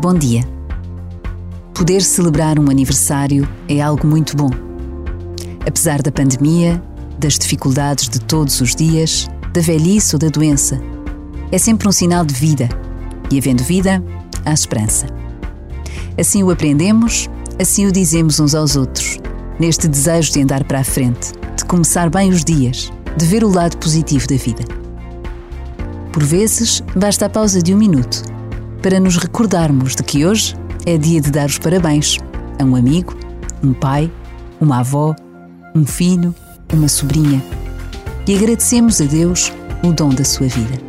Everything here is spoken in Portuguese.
Bom dia. Poder celebrar um aniversário é algo muito bom. Apesar da pandemia, das dificuldades de todos os dias, da velhice ou da doença, é sempre um sinal de vida. E havendo vida, há esperança. Assim o aprendemos, assim o dizemos uns aos outros, neste desejo de andar para a frente, de começar bem os dias, de ver o lado positivo da vida. Por vezes, basta a pausa de um minuto para nos recordarmos de que hoje é dia de dar os parabéns a um amigo, um pai, uma avó, um filho, uma sobrinha e agradecemos a Deus o dom da sua vida.